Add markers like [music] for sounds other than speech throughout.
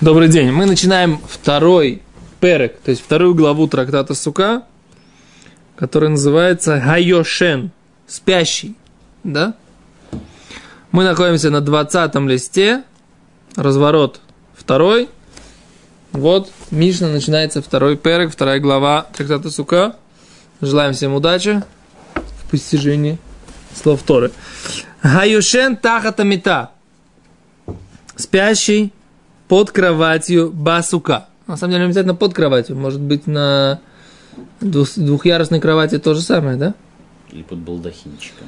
Добрый день. Мы начинаем второй перек, то есть вторую главу трактата Сука, который называется Хайошен, спящий. Да? Мы находимся на 20 листе, разворот второй. Вот, Мишна начинается второй перек, вторая глава трактата Сука. Желаем всем удачи в постижении слов Торы. Хайошен тахатамита. Спящий под кроватью басука. На самом деле, не обязательно под кроватью. Может быть, на двух, двухъярусной кровати то же самое, да? Или под балдахинчиком.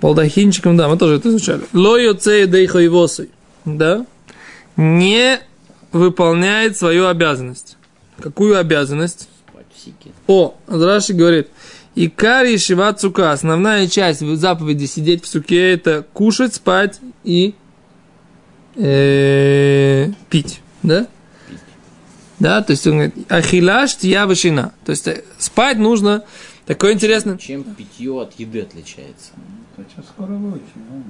Балдахинчиком, да, мы тоже это изучали. Лою цею дейхоевосой, да? Не выполняет свою обязанность. Какую обязанность? Спать в сике. О, Раши говорит, и кари шива цука, основная часть заповеди сидеть в суке, это кушать, спать и э, пить, да? Да, то есть он говорит, ахилаш тия вышина. То есть э, спать нужно, такое интересное. Чем питье от еды отличается? Сейчас скоро выучим. да?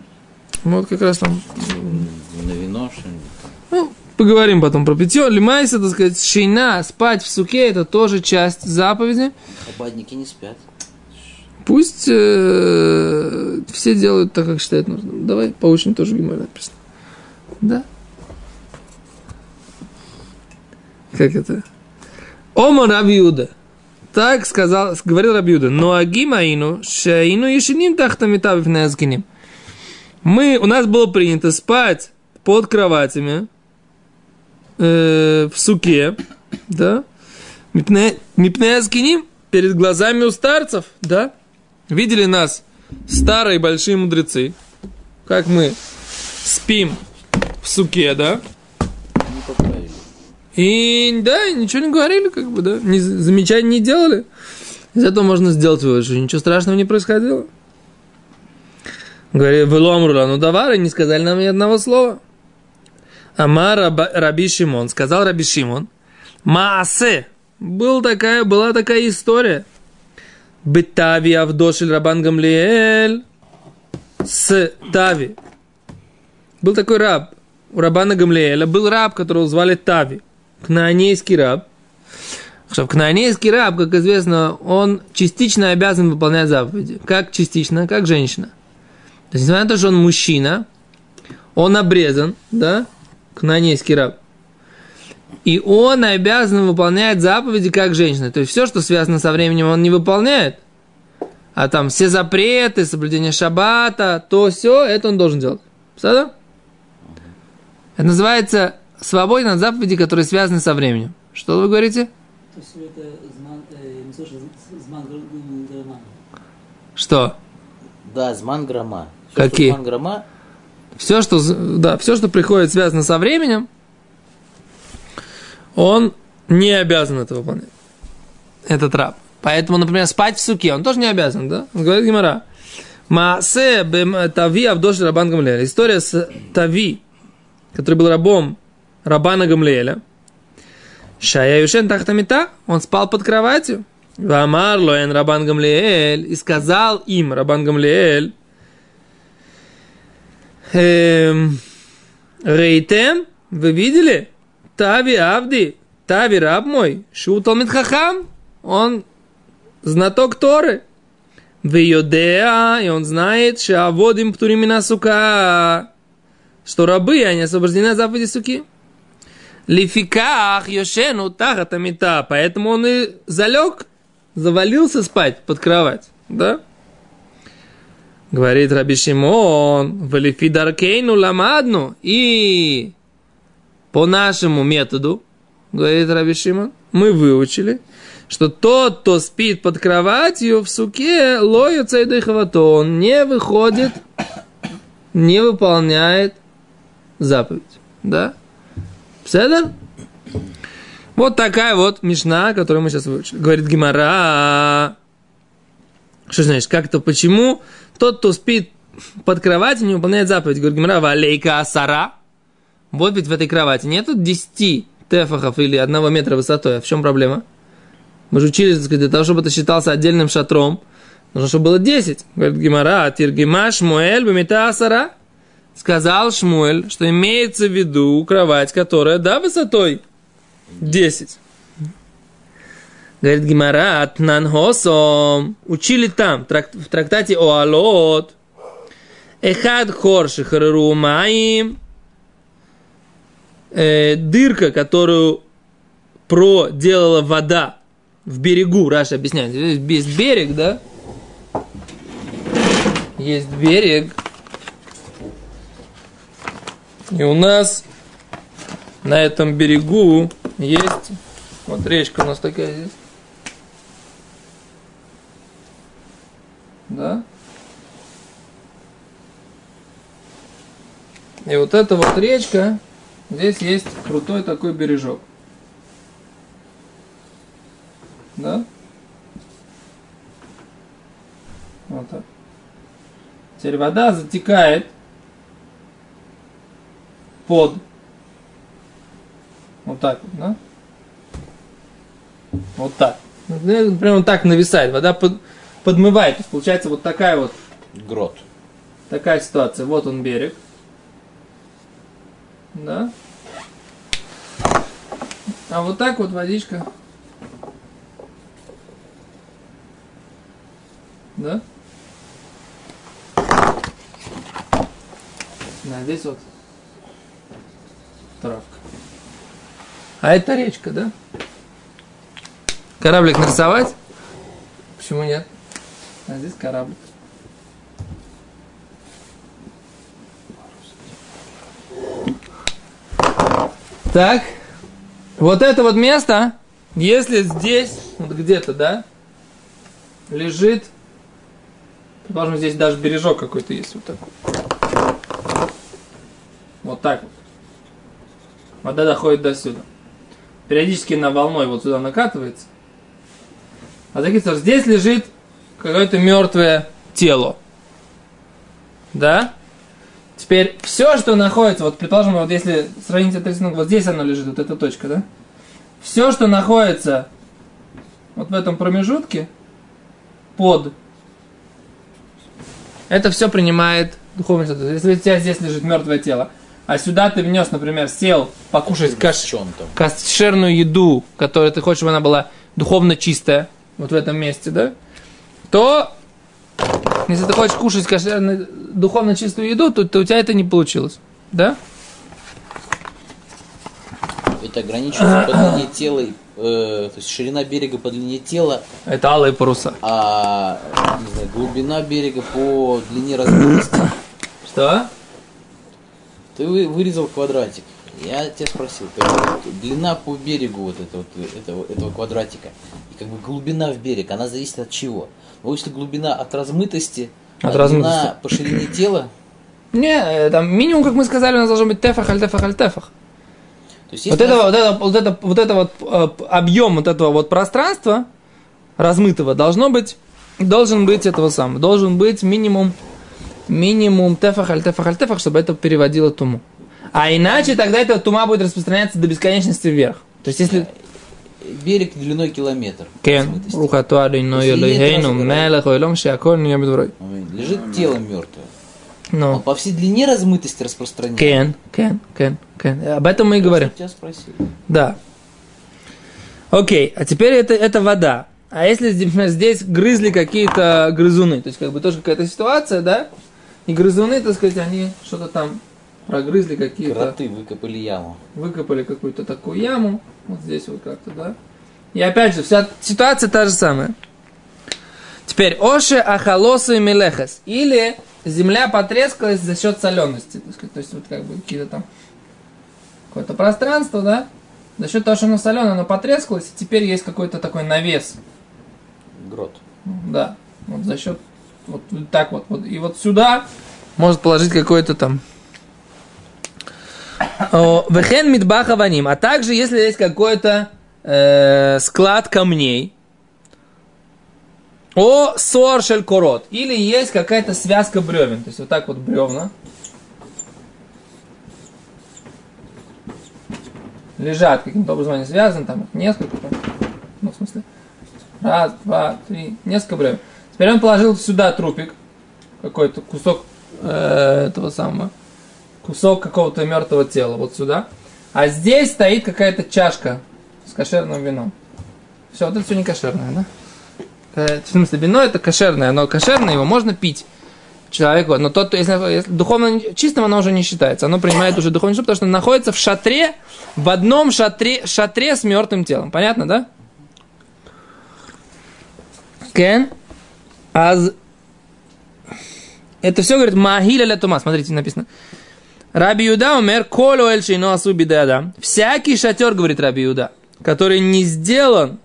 Ну, Вот как раз там, На вино что-нибудь? ну, поговорим потом про питье. Лимайса, так сказать, шина, спать в суке, это тоже часть заповеди. Хабадники не спят. Пусть э, все делают так, как считают нужным. Давай поучим тоже Гимара написано. Да. Как это? Ома Рабиуда. Так сказал, говорил Рабиуда. Но агимаину, шаину ешиним тахтамита бифнеазкиним. Мы, у нас было принято спать под кроватями э, в суке, да, мипнеазкиним перед глазами у старцев, да, видели нас старые большие мудрецы, как мы спим в суке, да, Не и да, ничего не говорили, как бы, да, ни, замечаний не делали. Этого можно сделать вывод, что ничего страшного не происходило. Говорит, Веломрула, ну давай, не сказали нам ни одного слова. Амар Раба- Раби Шимон, сказал Раби Шимон, Маасе, был такая, была такая история. Бетави Авдошель Рабан Гамлиэль с Тави. Был такой раб у Рабана Гамлиэля. Был раб, которого звали Тави. Кнаанейский раб. Что кнаанейский раб, как известно, он частично обязан выполнять заповеди. Как частично? Как женщина. То есть, несмотря на то, что он мужчина, он обрезан, да, кнаанейский раб. И он обязан выполнять заповеди как женщина. То есть все, что связано со временем, он не выполняет. А там все запреты, соблюдение шаббата, то все, это он должен делать. Правда? Это называется свободен от заповедей, которые связаны со временем. Что вы говорите? То есть это зман, э. Что? Да, зман грома. Всё, Какие? что Зман грома, Все, что, да, все, что приходит связано со временем, он не обязан это выполнять. Этот раб. Поэтому, например, спать в суке, он тоже не обязан, да? Он говорит Гимара. Маасе бем Тави Авдош Рабан. История с Тави, который был рабом Рабана Гамлеля. Шая Юшен Тахтамита, он спал под кроватью. Вамар Лоэн Рабан Гамлеэль. И сказал им Рабан Гамлеэль, Эм, Рейтем, вы видели? Тави Авди, Тави раб мой, Шутал Хахам, он знаток Торы. В Йодеа, и он знает, что аводим птуримина сука, что рабы, они освобождены от заповеди суки. Лификах Йошену Тахатамита, поэтому он и залег, завалился спать под кровать, да? Говорит Раби Шимон, в Лифидаркейну ламадну, и по нашему методу, говорит Раби Шимон, мы выучили, что тот, кто спит под кроватью в суке, лою цейдыховато, он не выходит, не выполняет заповедь. Да? Седер? Вот такая вот мишна, которую мы сейчас выучили. Говорит Гимара. Что значит, как-то почему тот, кто спит под кроватью, не выполняет заповедь? Говорит Гимара, валейка асара. Вот ведь в этой кровати нету 10 тефахов или одного метра высотой. А в чем проблема? Мы же учили, так сказать, для того, чтобы это считался отдельным шатром, нужно, чтобы было 10. Говорит Гимара, тиргимаш муэль бамита асара. Сказал Шмуэль, что имеется в виду кровать, которая, да, высотой 10. Говорит Гимара, Атнанхосом. Учили там, в трактате Оалот. Эхад хорши харару маим. Э, дырка, которую проделала вода в берегу, Раша объясняет. Есть берег, да? Есть берег. И у нас на этом берегу есть... Вот речка у нас такая здесь. Да? И вот эта вот речка, здесь есть крутой такой бережок. Да? Вот так. Теперь вода затекает под вот так вот, да? Вот так. Ну, Прямо так нависает. Вода под- подмывает. То есть получается вот такая вот Грот. такая ситуация. Вот он берег. Да? А вот так вот водичка. Да? Да, здесь вот травка. А это речка, да? Кораблик нарисовать? Почему нет? А здесь кораблик. Так, вот это вот место, если здесь, вот где-то, да, лежит, предположим, здесь даже бережок какой-то есть, вот такой. Вот так вот. Вода доходит до сюда. Периодически на волной вот сюда накатывается. А что здесь лежит какое-то мертвое тело. Да? Теперь все, что находится, вот предположим, вот если сравнить это рисунок, вот здесь оно лежит, вот эта точка, да? Все, что находится вот в этом промежутке под, это все принимает духовный статус. Если у тебя здесь лежит мертвое тело, а сюда ты внес, например, сел покушать каш... Кошерную еду, которую ты хочешь, чтобы она была духовно чистая, вот в этом месте, да, то если ты хочешь кушать кошерную, духовно чистую еду, то, то у тебя это не получилось. Да? Это ограничивается по длине [coughs] тела, и, э, то есть ширина берега по длине тела, Это алые паруса. а знаю, глубина берега по длине размерности. Что? Ты вы- вырезал квадратик. Я тебя спросил, как длина по берегу вот этого, этого, этого квадратика и как бы глубина в берег, она зависит от чего? Ну, если глубина от размытости, От а размытости. длина по ширине тела, Не, э, там минимум, как мы сказали, у нас должен быть тефах, аль тефах, аль тефах. то есть Вот если это, вот это, вот это, вот это вот э, объем вот этого вот пространства размытого должно быть, должен быть этого самого, должен быть минимум, минимум тефах, аль тефах, аль тефах, чтобы это переводило туму. А иначе тогда эта тума будет распространяться до бесконечности вверх. То есть если... берег длиной километр. Кен, размытости. рухату алейну Если нет элейхейну, разговора. мелех ойлом шиаколь не бедврой. Лежит тело мертвое. Он Ну, по всей длине размытости распространяется. кен, кен, кен, кен. Об этом мы и говорим. Тебя спросил. Да. Окей, а теперь это, это вода. А если, например, здесь грызли какие-то грызуны, то есть как бы тоже какая-то ситуация, да? И грызуны, так сказать, они что-то там прогрызли какие-то, Кроты выкопали яму. выкопали какую-то такую яму, вот здесь вот как-то, да? И опять же, вся ситуация та же самая. Теперь, Оше Ахалосы Мелехес. Или земля потрескалась за счет солености. Так сказать, то есть вот как бы какие-то там какое-то пространство, да? За счет того, что оно соленое, оно потрескалось, и теперь есть какой-то такой навес. Грот. Да. Вот за счет вот так вот, вот. И вот сюда может положить какой-то там Вехен мидбаха ваним. А также, если есть какой-то э, склад камней, о соршель корот. Или есть какая-то связка бревен. То есть вот так вот бревна. Лежат каким-то образом они связаны, там несколько. Ну, в смысле, раз, два, три, несколько бревен. Теперь он положил сюда трупик, какой-то кусок э, этого самого кусок какого-то мертвого тела, вот сюда. А здесь стоит какая-то чашка с кошерным вином. Все, вот это все не кошерное, да? Э, В смысле, вино это кошерное, но кошерное его можно пить человеку, но тот, если, если духовно чистым, оно уже не считается. Оно принимает уже духовный потому что находится в шатре, в одном шатре, шатре с мертвым телом. Понятно, да? Кен. Аз... Это все говорит Махиля ля тума. Смотрите, написано. Раби Юда умер, колю эль шейно асу бидеадам. Всякий шатер, говорит Раби Юда, который не сделан,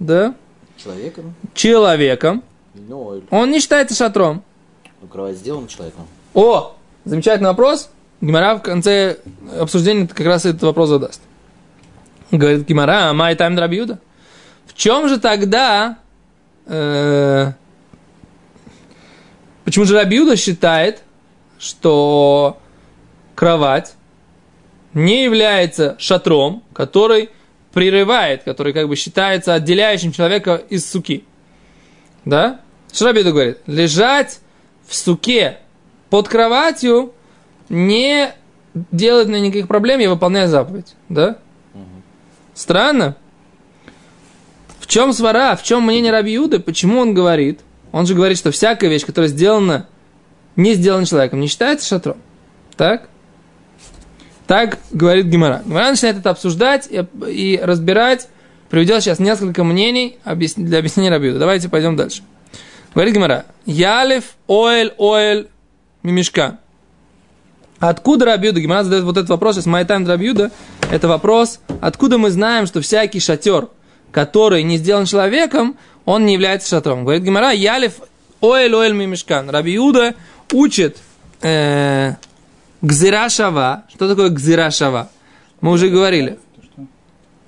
да, Человеком? человеком, Ну, он не считается шатром. ну, кровать сделана человеком. О, замечательный вопрос. Гимара в конце обсуждения как раз этот вопрос задаст. Говорит Гимара, а май тайм Рабиуда. В чем же тогда... э, почему же Рабиуда считает, что кровать не является шатром, который прерывает, который как бы считается отделяющим человека из суки? Да? Что Рабиуда говорит? Лежать в суке под кроватью не делает мне никаких проблем, я выполняю заповедь. Да? Странно. В чем свара, в чем мнение Раби Юды, почему он говорит? Он же говорит, что всякая вещь, которая сделана, не сделана человеком, не считается шатром. Так? Так говорит Гимара. Гимара начинает это обсуждать и, и разбирать, приведет сейчас несколько мнений для объяснения Раби Юды. Давайте пойдем дальше. Говорит Гимара. Ялев, оэль, оэль, мимишка. Откуда Рабиуда? Гимара задает вот этот вопрос, my time Рабиуда. Это вопрос, откуда мы знаем, что всякий шатер, который не сделан человеком, он не является шатром. Говорит Гимара, Ялев, оэль, оэль, мимишкан. Рабиуда учит э. Что такое гзира шава? Мы уже говорили.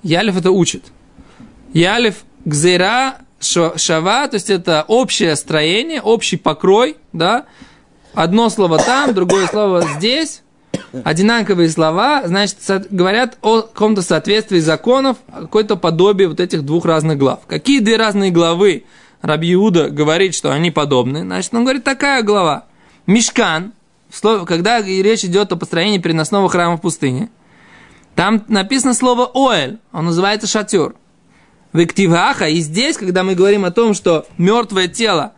Ялев это учит. Ялев гзира ша- шава, то есть это общее строение, общий покрой, да, одно слово там, другое слово здесь, одинаковые слова, значит, говорят о каком-то соответствии законов, какое-то подобие вот этих двух разных глав. Какие две разные главы Раби Иуда говорит, что они подобны? Значит, он говорит, такая глава. Мешкан, когда речь идет о построении переносного храма в пустыне, там написано слово «оэль», он называется «шатер». В Иктиваха, и здесь, когда мы говорим о том, что мертвое тело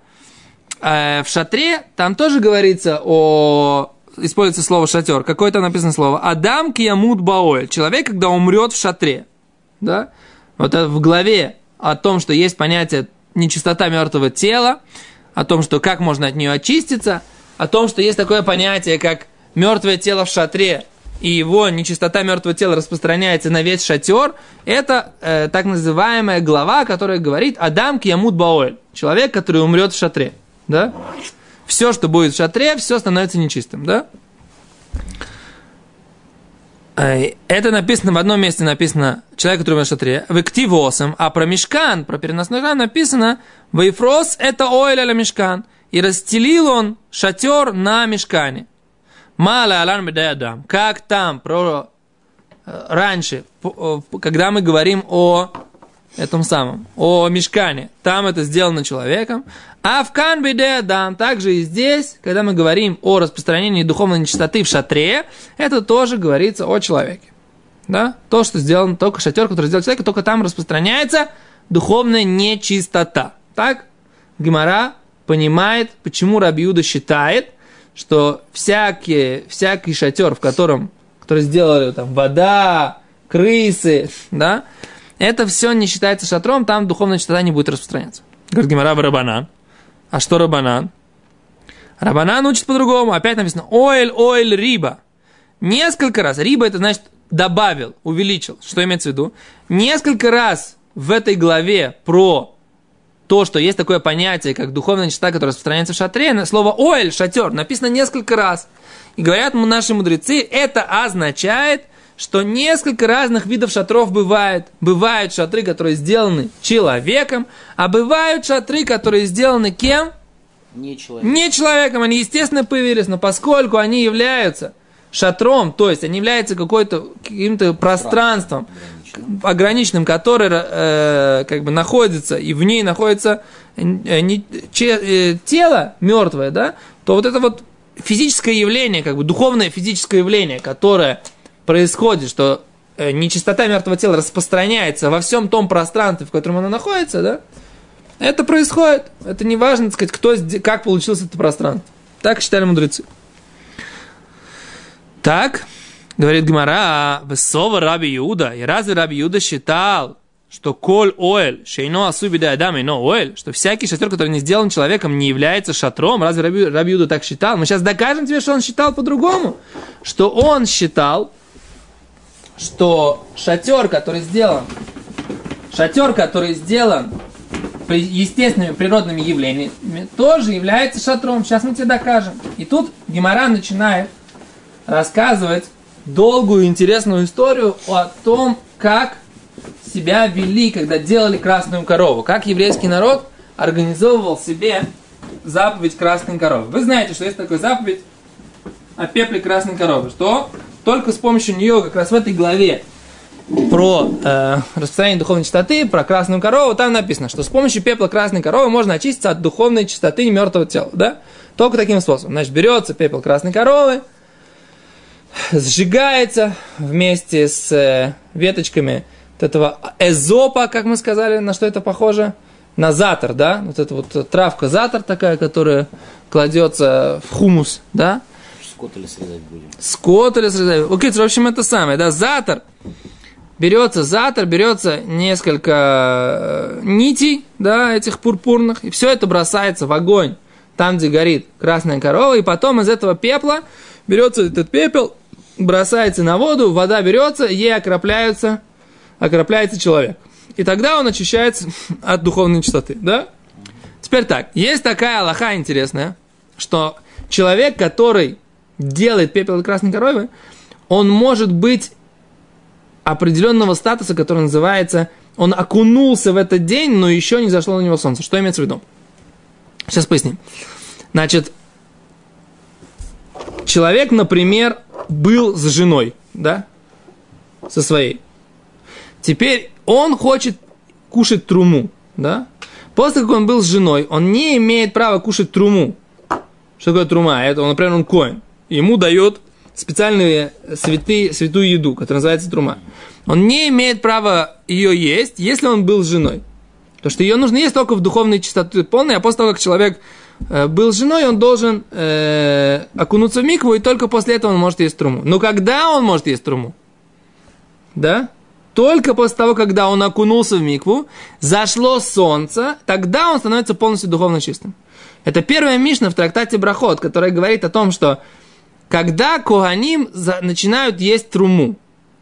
э, в шатре, там тоже говорится о... Используется слово шатер. Какое там написано слово? Адам киямут баоль. Человек, когда умрет в шатре. Да? Вот это в главе о том, что есть понятие нечистота мертвого тела, о том, что как можно от нее очиститься, о том, что есть такое понятие, как мертвое тело в шатре, и его нечистота мертвого тела распространяется на весь шатер, это э, так называемая глава, которая говорит Адам киямут баоль. Человек, который умрет в шатре. Да? Все, что будет в шатре, все становится нечистым. Да? Это написано в одном месте, написано человек, который в шатре, в Иктивосом, а про мешкан, про переносной храм написано Вейфрос это оэль аля мешкан. И расстелил он шатер на мешкане. Мало алан медеадам. Как там про э, раньше, э, когда мы говорим о этом самом, о мешкане, там это сделано человеком. А в канбиде дам, также и здесь, когда мы говорим о распространении духовной нечистоты в шатре, это тоже говорится о человеке. Да? То, что сделано, только шатер, который сделал человек, только там распространяется духовная нечистота. Так? Гимара понимает, почему Рабиуда считает, что всякие, всякий шатер, в котором, который сделали там вода, крысы, да, это все не считается шатром, там духовная чистота не будет распространяться. Говорит Гимара Рабанан. А что Рабанан? Рабанан учит по-другому. Опять написано оэль, оэль, риба. Несколько раз. Риба это значит добавил, увеличил. Что имеется в виду? Несколько раз в этой главе про то, что есть такое понятие, как духовная чистота, которая распространяется в шатре, слово «оэль», «шатер» написано несколько раз. И говорят наши мудрецы, это означает, что несколько разных видов шатров бывает. Бывают шатры, которые сделаны человеком, а бывают шатры, которые сделаны кем? Не человек. Не человеком, они естественно появились, но поскольку они являются шатром, то есть они являются какой-то, каким-то пространством, Ограниченным. ограниченным, который э, как бы находится, и в ней находится э, не- че- э, тело мертвое, да, то вот это вот физическое явление, как бы духовное физическое явление, которое происходит, что э, нечистота мертвого тела распространяется во всем том пространстве, в котором оно находится, да, это происходит. Это не важно, сказать, кто, как получилось это пространство. Так считали мудрецы. Так, говорит Гмара, Бесова Раби Иуда. И разве Раби Иуда считал, что коль оэль, шейно асубида адам и но оэль, что всякий шатер, который не сделан человеком, не является шатром? Разве Раби, Раби Иуда так считал? Мы сейчас докажем тебе, что он считал по-другому. Что он считал, что шатер, который сделан, шатер, который сделан естественными природными явлениями, тоже является шатром. Сейчас мы тебе докажем. И тут Гемора начинает рассказывать долгую интересную историю о том, как себя вели, когда делали красную корову. Как еврейский народ организовывал себе заповедь красной коровы. Вы знаете, что есть такая заповедь о пепле красной коровы, что только с помощью нее, как раз в этой главе, про э, распространение духовной чистоты, про красную корову, там написано, что с помощью пепла красной коровы можно очиститься от духовной чистоты мертвого тела, да? Только таким способом. Значит, берется пепел красной коровы, сжигается вместе с э, веточками вот этого эзопа, как мы сказали, на что это похоже? На затор, да? Вот эта вот травка затор такая, которая кладется в хумус, да? Скот или срезать будем? скот или срезать. Окей, в общем, это самое, да, затор. Берется затор, берется несколько э, нитей, да, этих пурпурных, и все это бросается в огонь, там, где горит красная корова, и потом из этого пепла берется этот пепел, бросается на воду, вода берется, ей окропляются, окропляется человек. И тогда он очищается [laughs] от духовной чистоты, да? Теперь так, есть такая аллаха интересная, что человек, который делает пепел из красной коровы, он может быть определенного статуса, который называется, он окунулся в этот день, но еще не зашло на него солнце. Что имеется в виду? Сейчас поясним. Значит, человек, например, был с женой, да, со своей. Теперь он хочет кушать труму, да. После как он был с женой, он не имеет права кушать труму. Что такое трума? Это, например, он коин. Ему дает специальную святые, святую еду, которая называется трума. Он не имеет права ее есть, если он был женой. Потому что ее нужно есть только в духовной чистоте полной, а после того, как человек э, был женой, он должен э, окунуться в микву, и только после этого он может есть труму. Но когда он может есть труму? Да? Только после того, когда он окунулся в микву, зашло солнце, тогда он становится полностью духовно чистым. Это первая мишна в трактате Брахот, которая говорит о том, что когда Коганим начинают есть труму,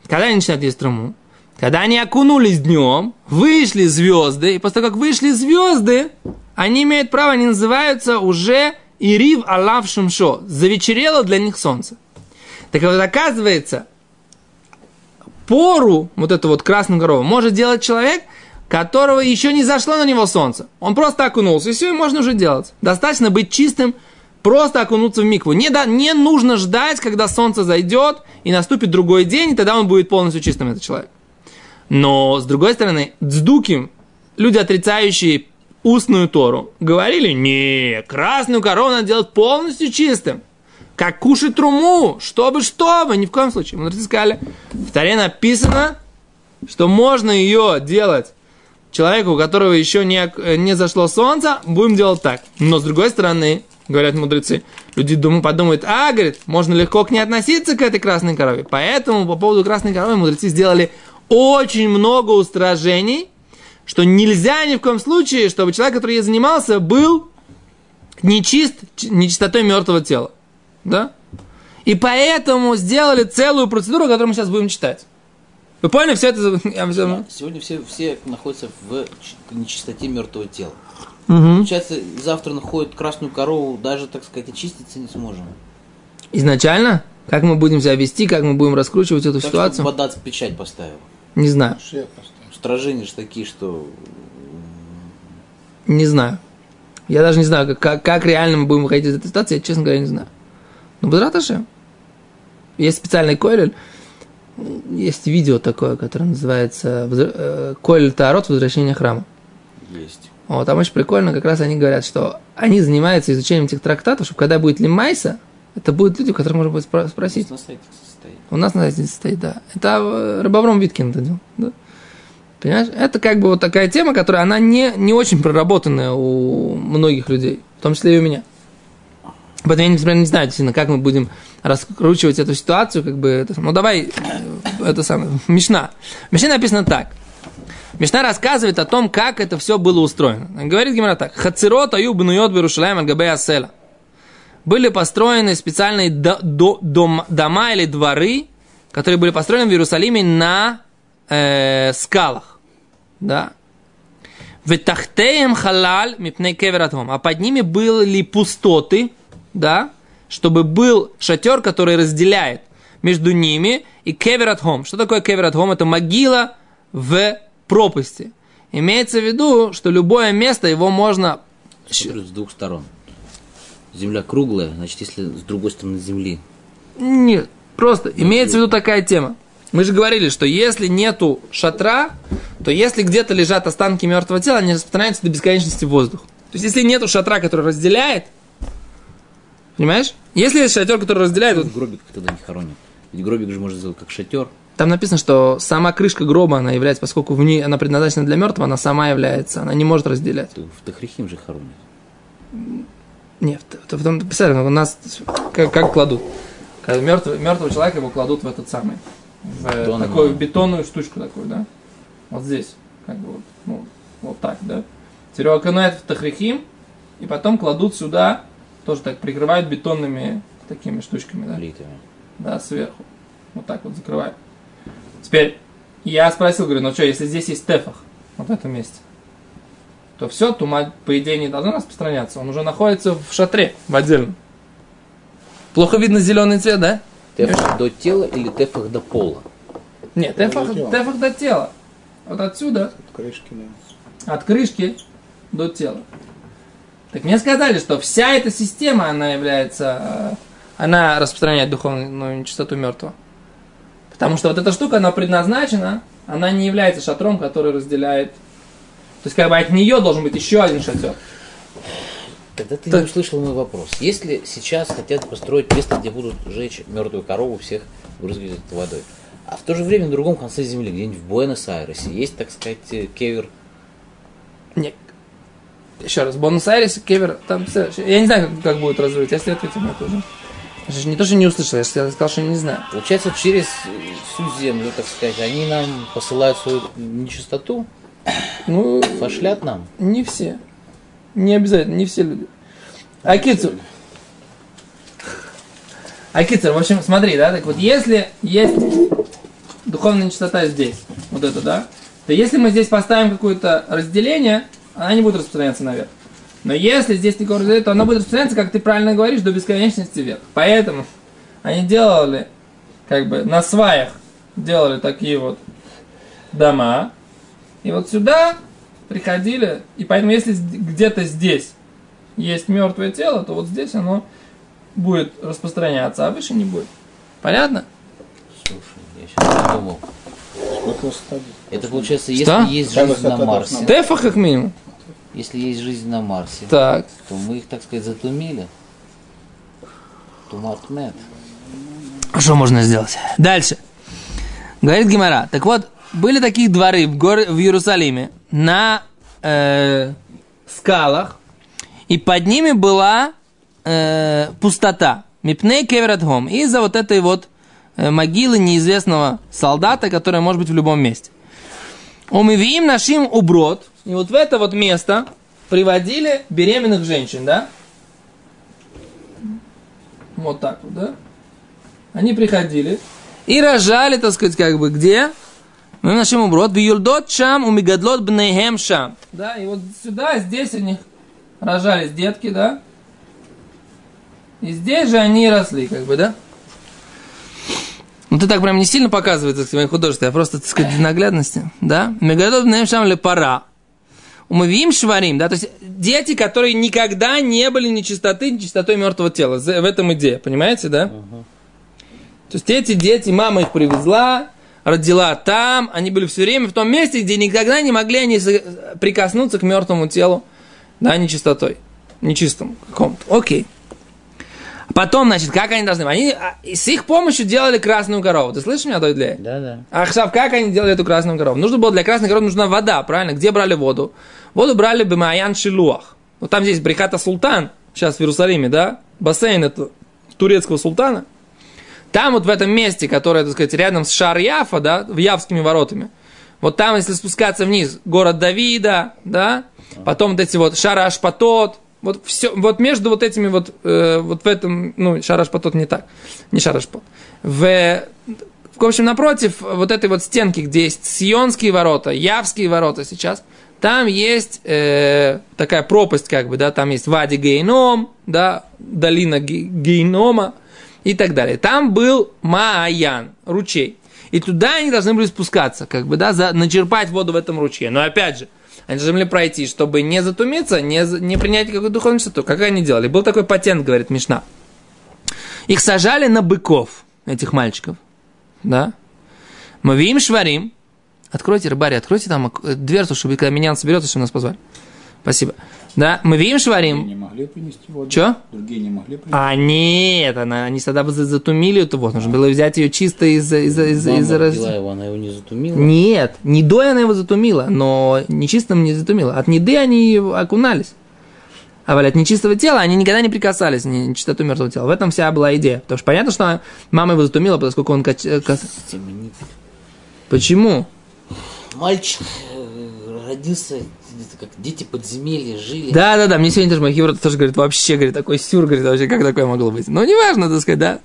когда они начинают есть труму, когда они окунулись днем, вышли звезды, и после того, как вышли звезды, они имеют право, они называются уже Ирив Аллав Шумшо. Завечерело для них солнце. Так вот, оказывается, пору, вот эту вот красную корову, может делать человек, которого еще не зашло на него солнце. Он просто окунулся, и все, и можно уже делать. Достаточно быть чистым, просто окунуться в микву. Не, да, не нужно ждать, когда солнце зайдет, и наступит другой день, и тогда он будет полностью чистым, этот человек. Но, с другой стороны, дздуким, люди, отрицающие устную Тору, говорили, не, красную корову надо делать полностью чистым. Как кушать труму, чтобы, чтобы, ни в коем случае. Мудрецы сказали, в Таре написано, что можно ее делать человеку, у которого еще не, не зашло солнце, будем делать так. Но с другой стороны, говорят мудрецы, люди думают, подумают, а, говорит, можно легко к ней относиться, к этой красной корове. Поэтому по поводу красной коровы мудрецы сделали очень много устражений, что нельзя ни в коем случае, чтобы человек, который ей занимался, был нечист, нечистотой мертвого тела. Да? И поэтому сделали целую процедуру, которую мы сейчас будем читать. Вы поняли, все это... [laughs] Сегодня все, все находятся в нечистоте мертвого тела. Мгм. Получается, завтра находят красную корову, даже, так сказать, очиститься не сможем. Изначально, как мы будем себя вести, как мы будем раскручивать эту Так, ситуацию, чтобы бадаться печать поставил. не знаю. Стражения же такие, что не знаю. Я даже не знаю, как, как, как реально мы будем выходить из этой ситуации, я, честно говоря, не знаю. Но Бадраташе. Есть специальный койлель, есть видео такое, которое называется «Возра- э, «Койлель Таарот. Возвращение храма». есть. Вот, там очень прикольно, как раз они говорят, что они занимаются изучением этих трактатов, чтобы когда будет лимайса, Это будут люди, которых можно будет спро- спросить. На сайте стоит. У нас на сайте стоит, да. Это э, Рыбовром Виткин это делал, да. Понимаешь? Это как бы вот такая тема, которая, она не, не очень проработанная у многих людей, в том числе и у меня. Поэтому я, например, не знаю, действительно, как мы будем раскручивать эту ситуацию, как бы, это, ну, давай, э, это самое, Мишна. В Мишне написано так. Мишна рассказывает о том, как это все было устроено. Говорит Гимара так. Хацирот аю бнуйот берушалаем альгабе асела. Были построены специальные до- до- дом- дома или дворы, которые были построены в Иерусалиме на э, скалах. Да. Ветахтеем халаль мипней кевератом. А под ними были пустоты, да, чтобы был шатер, который разделяет между ними и кевератхом. Что такое кевератхом? Это могила в пропасти. Имеется в виду, что любое место его можно... Смотрю, с двух сторон. Земля круглая, значит, если с другой стороны земли. Нет, просто имеется в виду такая тема. Мы же говорили, что если нету шатра, то если где-то лежат останки мертвого тела, они распространяются до бесконечности в воздух. То есть, если нету шатра, который разделяет, понимаешь? Если есть шатер, который разделяет, вот гробик тогда не хоронят. Ведь гробик же можно сделать как шатер. Там написано, что сама крышка гроба, она является, поскольку в ней она предназначена для мертвого, она сама является, она не может разделять. В Тахрихим же хоронят. Нет, в, том писали, у нас как, как кладут. Когда мертвый, мертвого человека его кладут в этот самый, в э, Бетонную. такую бетонную штучку такую, да? Вот здесь, как бы вот, ну, вот так, да? Окунают в тахрихим, и потом кладут сюда, тоже так прикрывают бетонными такими штучками, да? Плитами. Да, сверху. Вот так вот закрывают. Теперь я спросил, говорю, ну что, если здесь есть тефах, вот в этом месте, то все, тума, по идее, не должно распространяться. Он уже находится в шатре, в отдельном. Плохо видно зеленый цвет, да? Тефах до тела или тефах до пола? Нет, тефах, до тела. тефах до тела. Вот отсюда, Крышки, да. от крышки до тела. Так мне сказали, что вся эта система, она является, э, она распространяет духовную нечистоту мертвого. Потому что вот эта штука, она предназначена, она не является шатром, который разделяет. То есть, как бы от нее должен быть еще один шатер. Тогда ты Так. не услышал мой вопрос. Если сейчас хотят построить место, где будут жечь мертвую корову, всех брызгать водой, а в то же время на другом конце земли, где-нибудь в Буэнос-Айресе, есть, так сказать, э, кевер, Нет. Еще раз, Бонус-Айрес, Кевер, там, все- я не знаю, как, как будет развивать, если ответил на это уже. Я же не то, что не услышал, я же сказал, что не знаю. Получается, через всю землю, так сказать, они нам посылают свою нечистоту, Ну, пошлят нам. Не все. Не обязательно, не все люди. Акицу. Акицу, в общем, смотри, да, так вот, если есть духовная нечистота здесь, вот это, да, то если мы здесь поставим какое-то разделение, она не будет распространяться наверх. Но если здесь никакого разделения, то она будет распространяться, как ты правильно говоришь, до бесконечности вверх. Поэтому они делали, как бы, на сваях делали такие вот дома, и вот сюда приходили, и поэтому если где-то здесь есть мертвое тело, то вот здесь оно будет распространяться, а выше не будет. Понятно? Слушай, я сейчас подумал. Сколько стадий? Это получается, если Что? есть жизнь на Марсе, Тефа как минимум. Если есть жизнь на Марсе, Так. то мы их, так сказать, затумили. Туматмет. А что можно сделать? Дальше. Говорит Гимара. Так вот, были такие дворы в, горе, в Иерусалиме на э, скалах, и под ними была э, пустота. Мипней кевератхом. Из-за вот этой вот э, могилы неизвестного солдата, которая может быть в любом месте. Умывиим нашим уброд. И вот в это вот место приводили беременных женщин, да? Вот так вот, да? Они приходили и рожали, так сказать, как бы где? Мы нашим уброд, в юльдот шам, у мегадлот бнейхем шам. Да, и вот сюда, здесь у них рожались детки, да? И здесь же они росли, как бы, да? Ну, ты так прям не сильно показывает, так сказать, художество, а просто, так сказать, для наглядности, да? Мегадлот бнейхем шам ле пара. Умывим шварим, да, то есть дети, которые никогда не были нечистоты, нечистотой мертвого тела. В этом идея, понимаете, да? То есть эти дети, мама их привезла, родила там, они были все время в том месте, где никогда не могли они прикоснуться к мертвому телу, да, нечистотой, нечистому какому-то. Окей. Потом, значит, как они должны? Они а, с их помощью делали красную корову. Ты слышишь меня, Дойдле? Да, да. Ахшав, как они делали эту красную корову? Нужно было для красной коровы нужна вода, правильно? Где брали воду? Воду брали бы Майян Шилуах. Вот там здесь Бриката Султан, сейчас в Иерусалиме, да? Бассейн это турецкого султана. Там вот в этом месте, которое, так сказать, рядом с Шар Яфа, да, в Явскими воротами, вот там, если спускаться вниз, город Давида, да, потом вот эти вот Шара Ашпатот, вот все, вот между вот этими вот, э, вот в этом, ну, Шара Ашпатот не так, не Шара Ашпот. В, в общем, напротив вот этой вот стенки, где есть Сионские ворота, Явские ворота сейчас, там есть э, такая пропасть, как бы, да, там есть Вади Гейном, да, долина Гейнома и так далее. Там был Мааян, ручей. И туда они должны были спускаться, как бы, да, за, начерпать воду в этом ручье. Но опять же, они должны были пройти, чтобы не затумиться, не, не принять какую-то духовную чистоту. Как они делали? Был такой патент, говорит Мишна. Их сажали на быков, этих мальчиков, да. Мы видим шварим. Откройте, рыбари, откройте там дверцу, чтобы когда меня соберется, чтобы нас позвали. Спасибо. Да, мы видим шварим. Другие не могли принести воду? Че? Другие не могли принести? А нет, она, они тогда бы затумили эту воду. Нужно было взять ее чисто из из из Мама из родила его, она его не затумила. Нет, не до она его затумила, но нечистым не затумила. От неды они окунались. А от нечистого тела они никогда не прикасались, не нечистоту мертвого тела. В этом вся была идея. Потому что понятно, что мама его затумила, поскольку он... Кач... э. Почему? Мальчик э, родился, как дети подземелья жили. Да, да, да, мне сегодня тоже моя хеврота тоже говорит, вообще, говорит, такой сюр, говорит, вообще, как такое могло быть? Ну, неважно, так сказать, да.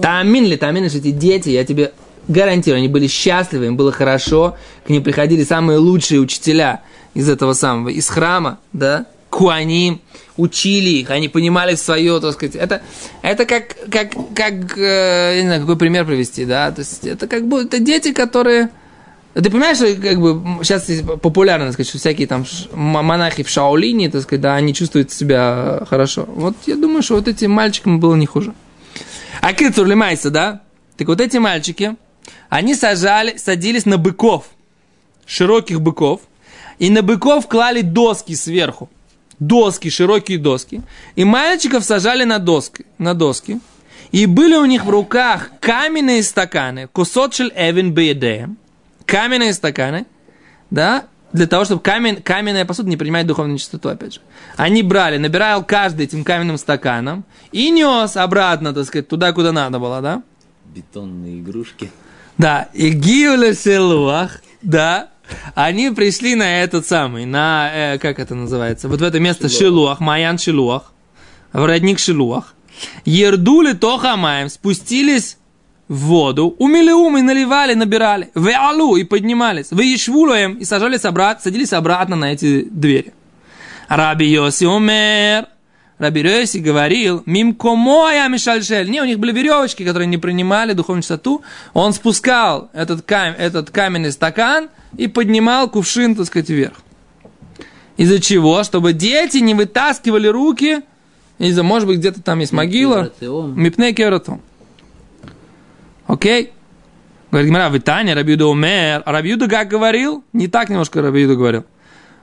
Тамин ли, тамин ли, что эти дети, я тебе гарантирую, они были счастливы, им было хорошо, к ним приходили самые лучшие учителя из этого самого, из храма, да, куаним, учили их, они понимали свое, так сказать, это, это как, как, как, э, я не знаю, какой пример привести, да, то есть это как бы, это дети, которые, ты понимаешь, как бы сейчас популярно, так сказать, что всякие там монахи в Шаолине, так сказать, да, они чувствуют себя хорошо. Вот я думаю, что вот этим мальчикам было не хуже. А Кицур Лимайса, да? Так вот эти мальчики, они сажали, садились на быков, широких быков, и на быков клали доски сверху. Доски, широкие доски. И мальчиков сажали на доски, на доски. И были у них в руках каменные стаканы, кусочель эвен беедеем, каменные стаканы, да, для того, чтобы камень, каменная посуда не принимает духовную чистоту, опять же. Они брали, набирал каждый этим каменным стаканом и нес обратно, так сказать, туда, куда надо было, да? Бетонные игрушки. Да, и Гиуля Селуах, да, они пришли на этот самый, на, э, как это называется, вот в это место Шилуах, Маян Шилуах, в родник Шилуах. Ердули Тохамаем, спустились воду, умели ум и наливали, набирали, в алу и поднимались, в Ишвулуем и сажались обратно, садились обратно на эти двери. Раби Йоси умер, Раби Йоси говорил, мимко моя мишальшель. Не, у них были веревочки, которые не принимали духовную чистоту. Он спускал этот, кам, этот каменный стакан и поднимал кувшин, так сказать, вверх. Из-за чего? Чтобы дети не вытаскивали руки, из-за, может быть, где-то там есть могила. Кевратеом. Мипне кератом. Окей? Говорит Гимара, Витания, Рабиуда умер. А Рабиуда как говорил? Не так немножко Рабиуда говорил.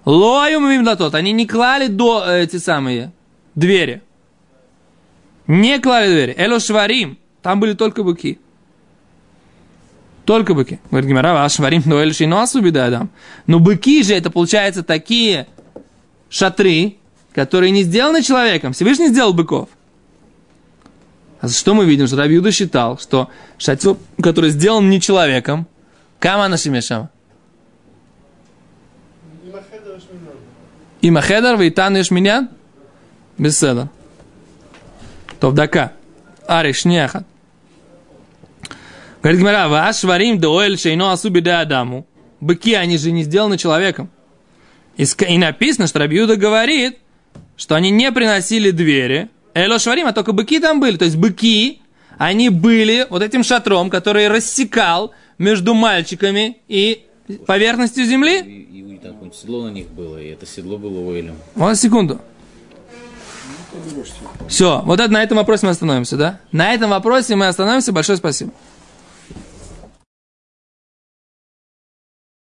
Лою им тот. Они не клали до э, эти самые двери. Не клали двери. Эло шварим. Там были только быки. Только быки. Говорит Гимара, а шварим но эль шиносу бедадам. Но быки же это получается такие шатры, которые не сделаны человеком. Всевышний сделал быков. Что мы видим? Что Рабиуда считал, что шатер, который сделан не человеком, кама нашимешам. Има хедер, вейтан еш минян? Беседа. То дака. Ари, шняхат. Говорит Гмара, ваш варим доэль шейно асу беда адаму. Быки, они же не сделаны человеком. И, и написано, что Рабиуда говорит, что они не приносили двери. Эло шварим, а только быки там были. То есть быки, они были вот этим шатром, который рассекал между мальчиками и поверхностью И, земли. и у них там седло на них было, и это седло было Уэлем. Вот секунду. Все, вот это, на этом вопросе мы остановимся, да? На этом вопросе мы остановимся. Большое спасибо.